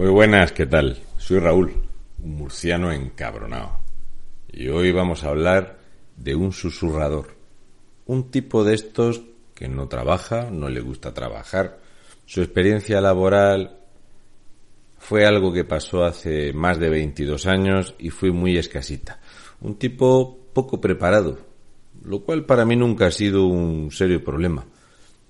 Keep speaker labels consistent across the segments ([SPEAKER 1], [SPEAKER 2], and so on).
[SPEAKER 1] Muy buenas, ¿qué tal? Soy Raúl, un murciano encabronado. Y hoy vamos a hablar de un susurrador. Un tipo de estos que no trabaja, no le gusta trabajar. Su experiencia laboral fue algo que pasó hace más de 22 años y fue muy escasita. Un tipo poco preparado, lo cual para mí nunca ha sido un serio problema.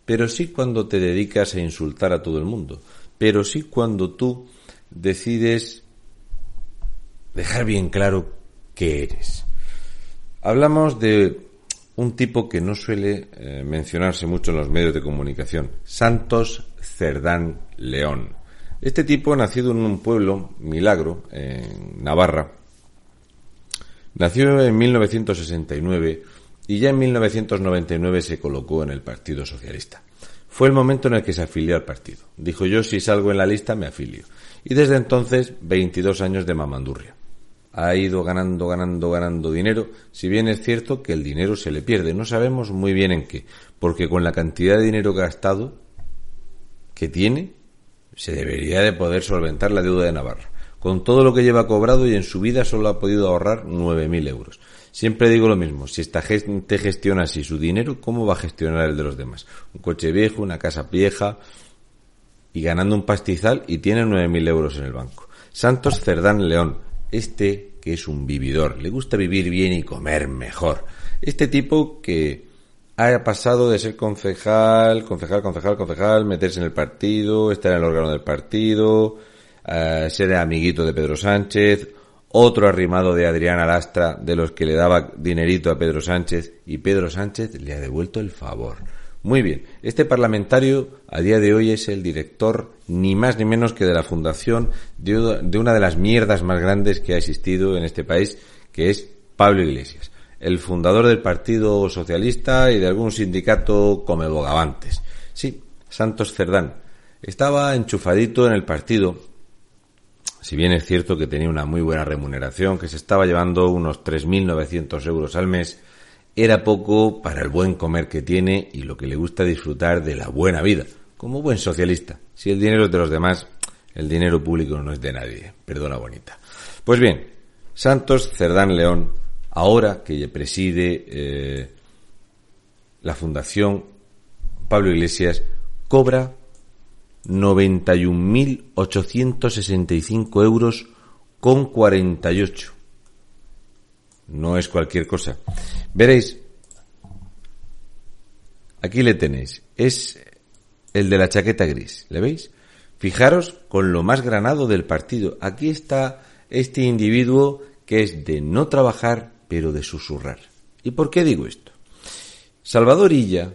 [SPEAKER 1] Pero sí cuando te dedicas a insultar a todo el mundo. Pero sí cuando tú decides dejar bien claro qué eres. Hablamos de un tipo que no suele eh, mencionarse mucho en los medios de comunicación, Santos Cerdán León. Este tipo, nacido en un pueblo, Milagro, en Navarra, nació en 1969 y ya en 1999 se colocó en el Partido Socialista. Fue el momento en el que se afilió al partido. Dijo yo, si salgo en la lista, me afilio. Y desde entonces, 22 años de mamandurria ha ido ganando, ganando, ganando dinero, si bien es cierto que el dinero se le pierde. No sabemos muy bien en qué, porque con la cantidad de dinero gastado que tiene, se debería de poder solventar la deuda de Navarra. Con todo lo que lleva cobrado y en su vida solo ha podido ahorrar 9.000 euros. Siempre digo lo mismo, si esta gente gestiona así su dinero, ¿cómo va a gestionar el de los demás? Un coche viejo, una casa vieja y ganando un pastizal y tiene 9.000 euros en el banco. Santos Cerdán León, este que es un vividor, le gusta vivir bien y comer mejor. Este tipo que ha pasado de ser concejal, concejal, concejal, concejal, meterse en el partido, estar en el órgano del partido, ser amiguito de Pedro Sánchez, otro arrimado de Adrián Alastra, de los que le daba dinerito a Pedro Sánchez, y Pedro Sánchez le ha devuelto el favor. Muy bien, este parlamentario a día de hoy es el director ni más ni menos que de la fundación de una de las mierdas más grandes que ha existido en este país, que es Pablo Iglesias, el fundador del Partido Socialista y de algún sindicato come bogavantes. Sí, Santos Cerdán. Estaba enchufadito en el partido, si bien es cierto que tenía una muy buena remuneración, que se estaba llevando unos 3.900 euros al mes, era poco para el buen comer que tiene y lo que le gusta disfrutar de la buena vida, como buen socialista. Si el dinero es de los demás, el dinero público no es de nadie. Perdona bonita. Pues bien, Santos Cerdán León, ahora que preside eh, la Fundación Pablo Iglesias, cobra 91.865 euros con 48 no es cualquier cosa. Veréis, aquí le tenéis, es el de la chaqueta gris, ¿le veis? Fijaros con lo más granado del partido. Aquí está este individuo que es de no trabajar, pero de susurrar. ¿Y por qué digo esto? Salvador Illa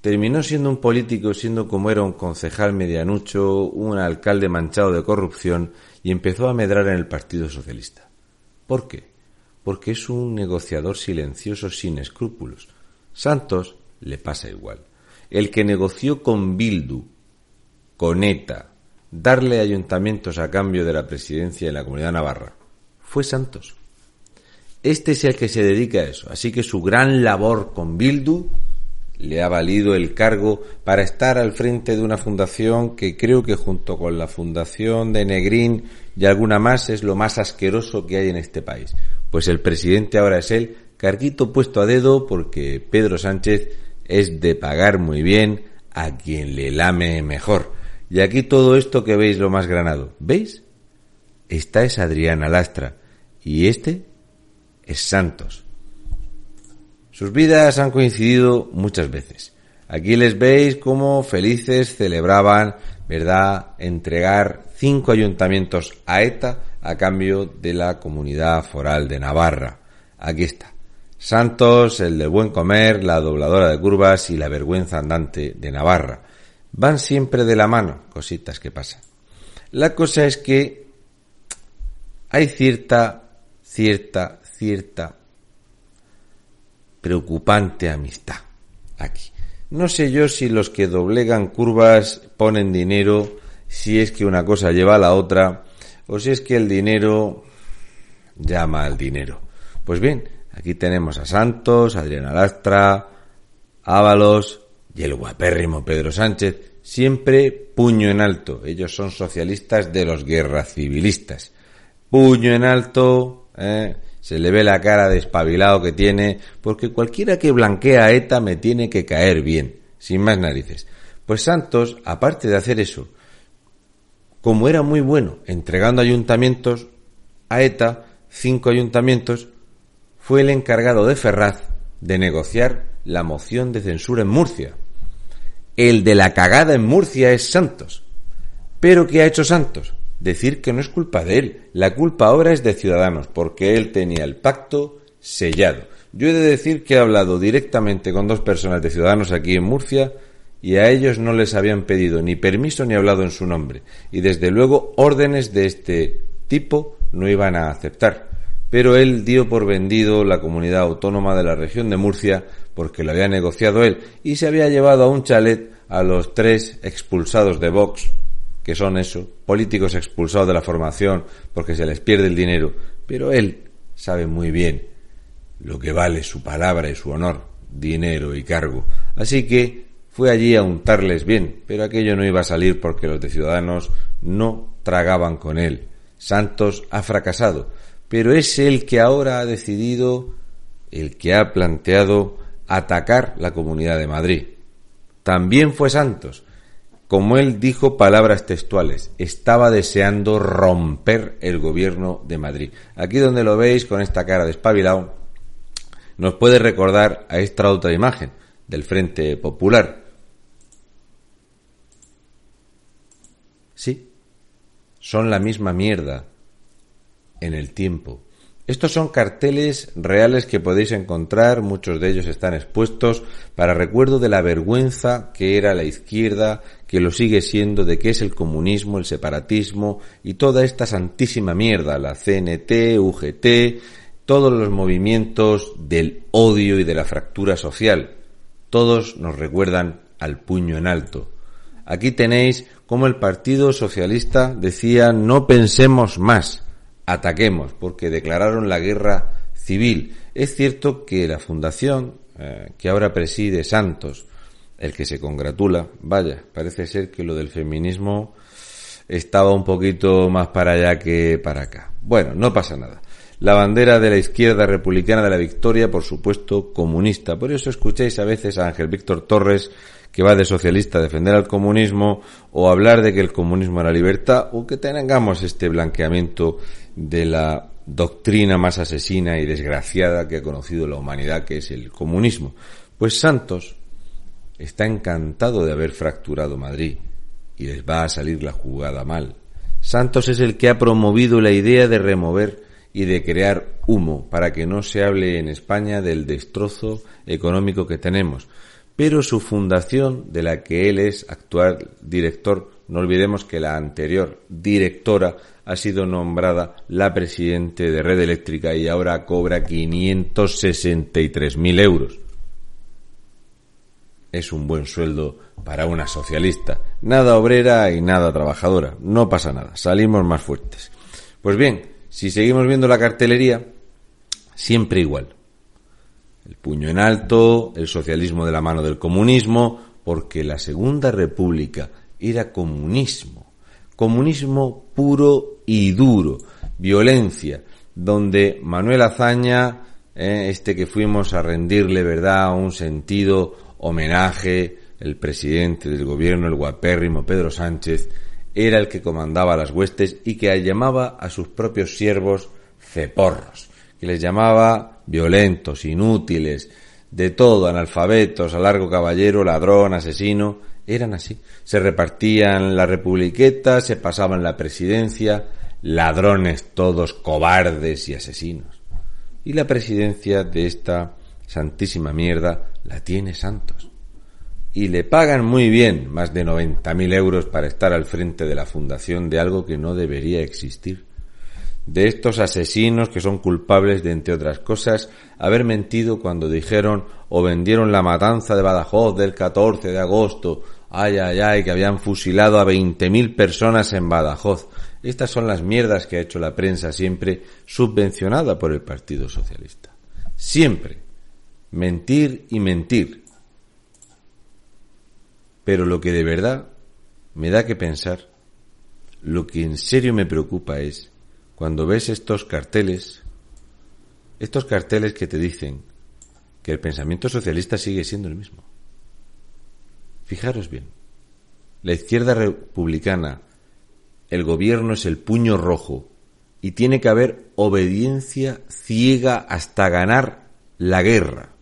[SPEAKER 1] terminó siendo un político, siendo como era un concejal medianucho, un alcalde manchado de corrupción, y empezó a medrar en el Partido Socialista. ¿Por qué? Porque es un negociador silencioso sin escrúpulos. Santos le pasa igual. El que negoció con Bildu, con ETA, darle ayuntamientos a cambio de la presidencia de la Comunidad Navarra, fue Santos. Este es el que se dedica a eso, así que su gran labor con Bildu le ha valido el cargo para estar al frente de una fundación que creo que junto con la fundación de Negrín y alguna más es lo más asqueroso que hay en este país pues el presidente ahora es él, carguito puesto a dedo porque Pedro Sánchez es de pagar muy bien a quien le lame mejor. Y aquí todo esto que veis lo más granado, ¿veis? Esta es Adriana Lastra y este es Santos. Sus vidas han coincidido muchas veces. Aquí les veis cómo felices celebraban, ¿verdad?, entregar cinco ayuntamientos a ETA a cambio de la comunidad foral de Navarra. Aquí está. Santos, el de buen comer, la dobladora de curvas y la vergüenza andante de Navarra. Van siempre de la mano, cositas que pasan. La cosa es que hay cierta, cierta, cierta preocupante amistad aquí. No sé yo si los que doblegan curvas ponen dinero, si es que una cosa lleva a la otra, o si es que el dinero llama al dinero. Pues bien, aquí tenemos a Santos, Adriana Lastra, Ábalos y el guapérrimo Pedro Sánchez, siempre puño en alto. Ellos son socialistas de los guerras civilistas. Puño en alto, ¿eh? se le ve la cara de espabilado que tiene, porque cualquiera que blanquea a ETA me tiene que caer bien, sin más narices. Pues Santos, aparte de hacer eso, como era muy bueno entregando ayuntamientos a ETA, cinco ayuntamientos, fue el encargado de Ferraz de negociar la moción de censura en Murcia. El de la cagada en Murcia es Santos. Pero ¿qué ha hecho Santos? decir que no es culpa de él. La culpa ahora es de Ciudadanos, porque él tenía el pacto sellado. Yo he de decir que he hablado directamente con dos personas de Ciudadanos aquí en Murcia y a ellos no les habían pedido ni permiso ni hablado en su nombre. Y desde luego órdenes de este tipo no iban a aceptar. Pero él dio por vendido la comunidad autónoma de la región de Murcia porque lo había negociado él y se había llevado a un chalet a los tres expulsados de Vox que son eso, políticos expulsados de la formación porque se les pierde el dinero, pero él sabe muy bien lo que vale su palabra y su honor, dinero y cargo. Así que fue allí a untarles bien, pero aquello no iba a salir porque los de Ciudadanos no tragaban con él. Santos ha fracasado, pero es el que ahora ha decidido, el que ha planteado atacar la Comunidad de Madrid. También fue Santos como él dijo palabras textuales, estaba deseando romper el gobierno de Madrid. Aquí donde lo veis con esta cara de nos puede recordar a esta otra imagen del Frente Popular. Sí, son la misma mierda en el tiempo. Estos son carteles reales que podéis encontrar, muchos de ellos están expuestos para recuerdo de la vergüenza que era la izquierda, que lo sigue siendo, de qué es el comunismo, el separatismo y toda esta santísima mierda, la CNT, UGT, todos los movimientos del odio y de la fractura social. Todos nos recuerdan al puño en alto. Aquí tenéis cómo el Partido Socialista decía no pensemos más, ataquemos, porque declararon la guerra civil. Es cierto que la fundación eh, que ahora preside Santos, el que se congratula, vaya, parece ser que lo del feminismo estaba un poquito más para allá que para acá. Bueno, no pasa nada. La bandera de la izquierda republicana de la victoria, por supuesto, comunista. Por eso escucháis a veces a Ángel Víctor Torres que va de socialista a defender al comunismo o hablar de que el comunismo era libertad o que tengamos este blanqueamiento de la doctrina más asesina y desgraciada que ha conocido la humanidad, que es el comunismo. Pues Santos está encantado de haber fracturado Madrid y les va a salir la jugada mal. Santos es el que ha promovido la idea de remover y de crear humo para que no se hable en España del destrozo económico que tenemos pero su fundación, de la que él es actual director, no olvidemos que la anterior directora ha sido nombrada la presidente de Red Eléctrica y ahora cobra 563.000 euros. Es un buen sueldo para una socialista. Nada obrera y nada trabajadora. No pasa nada. Salimos más fuertes. Pues bien, si seguimos viendo la cartelería, siempre igual el puño en alto, el socialismo de la mano del comunismo, porque la Segunda República era comunismo, comunismo puro y duro, violencia, donde Manuel Azaña, eh, este que fuimos a rendirle, ¿verdad?, un sentido homenaje, el presidente del gobierno, el guapérrimo Pedro Sánchez, era el que comandaba las huestes y que llamaba a sus propios siervos ceporros, que les llamaba violentos, inútiles, de todo, analfabetos, a largo caballero, ladrón, asesino, eran así. Se repartían la republiqueta, se pasaban la presidencia, ladrones todos, cobardes y asesinos. Y la presidencia de esta santísima mierda la tiene Santos. y le pagan muy bien, más de 90.000 euros para estar al frente de la fundación de algo que no debería existir. De estos asesinos que son culpables de, entre otras cosas, haber mentido cuando dijeron o vendieron la matanza de Badajoz del 14 de agosto, ay, ay, ay, que habían fusilado a 20.000 personas en Badajoz. Estas son las mierdas que ha hecho la prensa siempre subvencionada por el Partido Socialista. Siempre. Mentir y mentir pero lo que de verdad me da que pensar, lo que en serio me preocupa es cuando ves estos carteles, estos carteles que te dicen que el pensamiento socialista sigue siendo el mismo. Fijaros bien, la izquierda republicana, el gobierno es el puño rojo y tiene que haber obediencia ciega hasta ganar la guerra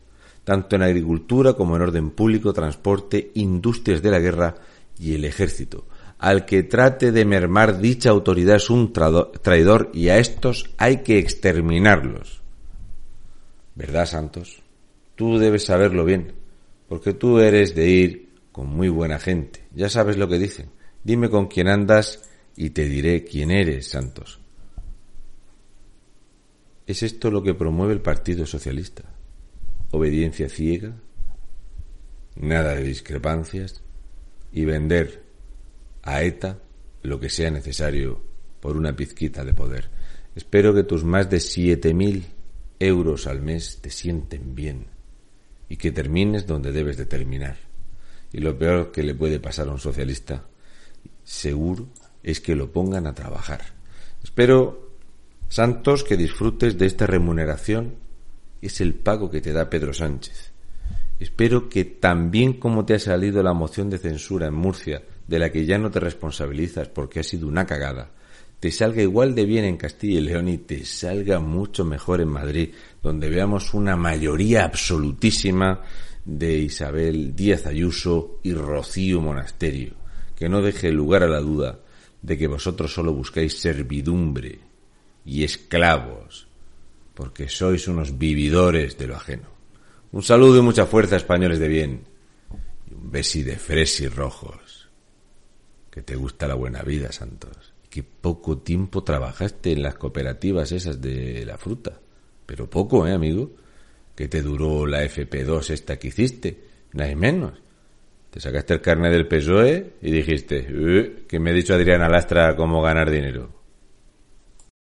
[SPEAKER 1] tanto en agricultura como en orden público, transporte, industrias de la guerra y el ejército. Al que trate de mermar dicha autoridad es un traidor y a estos hay que exterminarlos. ¿Verdad, Santos? Tú debes saberlo bien, porque tú eres de ir con muy buena gente. Ya sabes lo que dicen. Dime con quién andas y te diré quién eres, Santos. ¿Es esto lo que promueve el Partido Socialista? obediencia ciega, nada de discrepancias y vender a ETA lo que sea necesario por una pizquita de poder. Espero que tus más de siete mil euros al mes te sienten bien y que termines donde debes de terminar. Y lo peor que le puede pasar a un socialista, seguro, es que lo pongan a trabajar. Espero, Santos, que disfrutes de esta remuneración es el pago que te da Pedro Sánchez. Espero que también como te ha salido la moción de censura en Murcia, de la que ya no te responsabilizas porque ha sido una cagada, te salga igual de bien en Castilla y León y te salga mucho mejor en Madrid, donde veamos una mayoría absolutísima de Isabel Díaz Ayuso y Rocío Monasterio, que no deje lugar a la duda de que vosotros solo buscáis servidumbre y esclavos porque sois unos vividores de lo ajeno. Un saludo y mucha fuerza, españoles de bien. Y un besi de fresi rojos. Que te gusta la buena vida, Santos. Que poco tiempo trabajaste en las cooperativas esas de la fruta. Pero poco, ¿eh, amigo? Que te duró la FP2 esta que hiciste. Nada menos. Te sacaste el carnet del PSOE y dijiste, eh, que me ha dicho Adriana Lastra cómo ganar dinero.